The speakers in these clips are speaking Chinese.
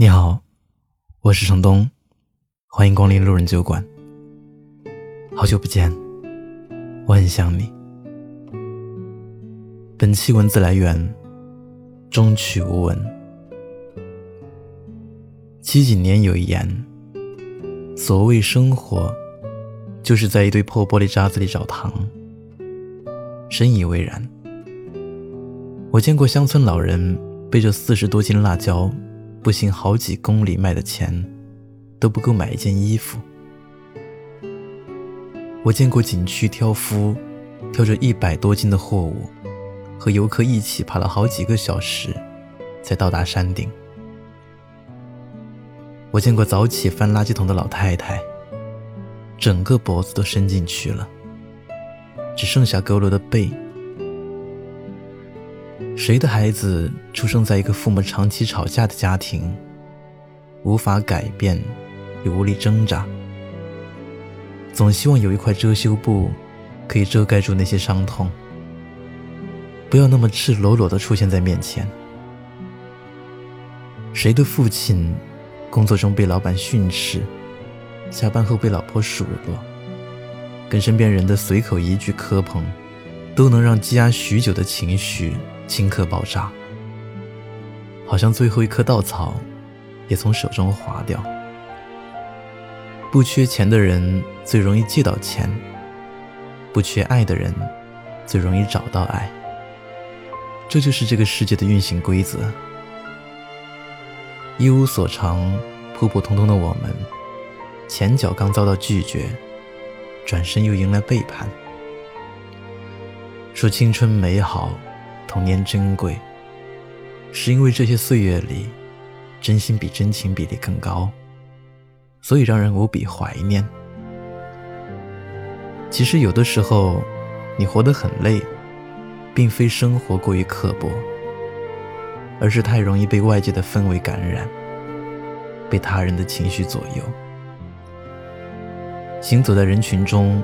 你好，我是程东，欢迎光临路人酒馆。好久不见，我很想你。本期文字来源：中曲无闻。七几年有一言：所谓生活，就是在一堆破玻璃渣子里找糖。深以为然。我见过乡村老人背着四十多斤辣椒。步行好几公里卖的钱，都不够买一件衣服。我见过景区挑夫挑着一百多斤的货物，和游客一起爬了好几个小时，才到达山顶。我见过早起翻垃圾桶的老太太，整个脖子都伸进去了，只剩下佝偻的背。谁的孩子出生在一个父母长期吵架的家庭，无法改变，也无力挣扎，总希望有一块遮羞布，可以遮盖住那些伤痛，不要那么赤裸裸地出现在面前。谁的父亲工作中被老板训斥，下班后被老婆数落，跟身边人的随口一句磕碰，都能让积压许久的情绪。顷刻爆炸，好像最后一颗稻草也从手中滑掉。不缺钱的人最容易借到钱，不缺爱的人最容易找到爱。这就是这个世界的运行规则。一无所长、普普通通的我们，前脚刚遭到拒绝，转身又迎来背叛。说青春美好。童年珍贵，是因为这些岁月里，真心比真情比例更高，所以让人无比怀念。其实有的时候，你活得很累，并非生活过于刻薄，而是太容易被外界的氛围感染，被他人的情绪左右。行走在人群中，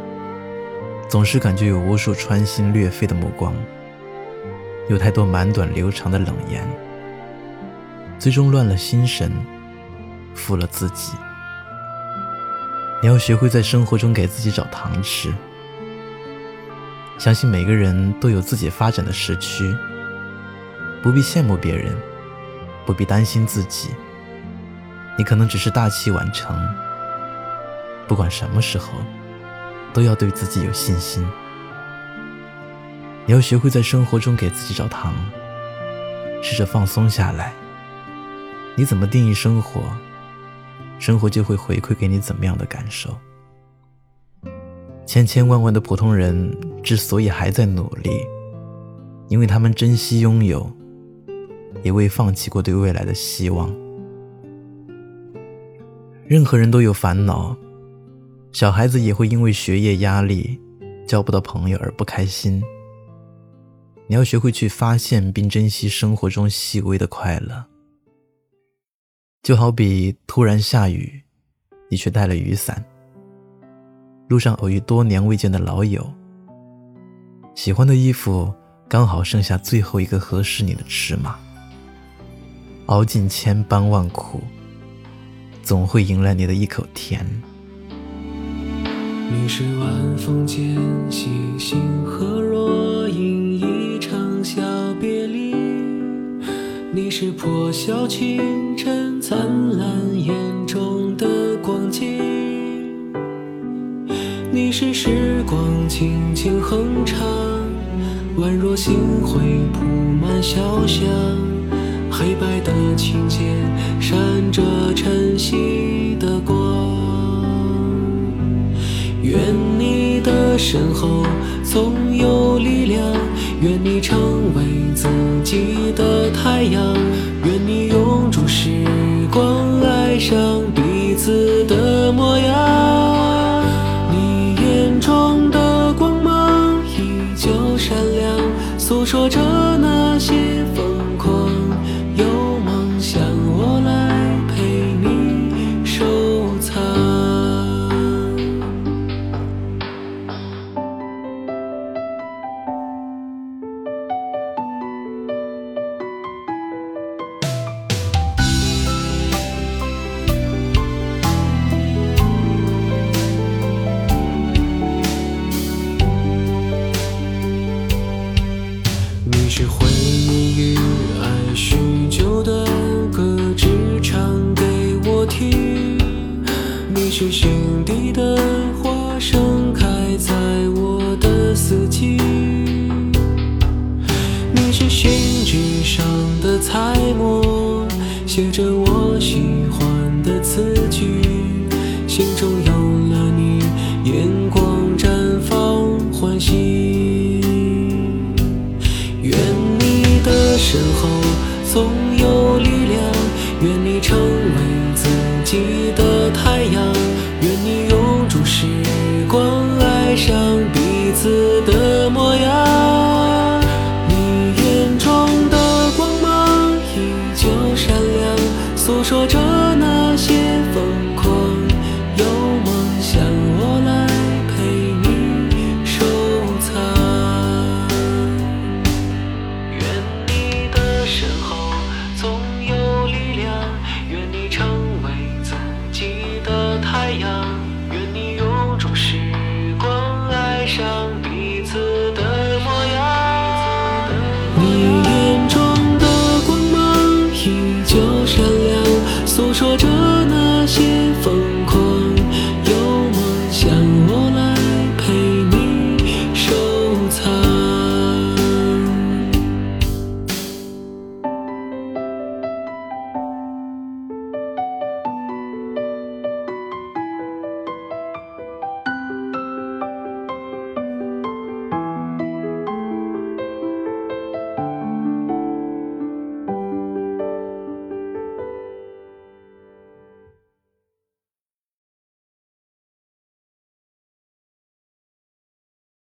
总是感觉有无数穿心裂肺的目光。有太多满短流长的冷言，最终乱了心神，负了自己。你要学会在生活中给自己找糖吃。相信每个人都有自己发展的时区，不必羡慕别人，不必担心自己。你可能只是大器晚成。不管什么时候，都要对自己有信心。你要学会在生活中给自己找糖，试着放松下来。你怎么定义生活，生活就会回馈给你怎么样的感受。千千万万的普通人之所以还在努力，因为他们珍惜拥有，也未放弃过对未来的希望。任何人都有烦恼，小孩子也会因为学业压力、交不到朋友而不开心。你要学会去发现并珍惜生活中细微的快乐，就好比突然下雨，你却带了雨伞；路上偶遇多年未见的老友，喜欢的衣服刚好剩下最后一个合适你的尺码。熬尽千般万苦，总会迎来你的一口甜。你是晚风间细星河若隐你是破晓清晨灿烂眼中的光景，你是时光轻轻哼唱，宛若星辉铺满小巷，黑白的琴键闪着晨曦的光。愿你的身后总有力量，愿你成为自己的太阳，愿你永驻时光，爱上彼此的模样。你眼中的光芒依旧闪亮，诉说着那些疯星星。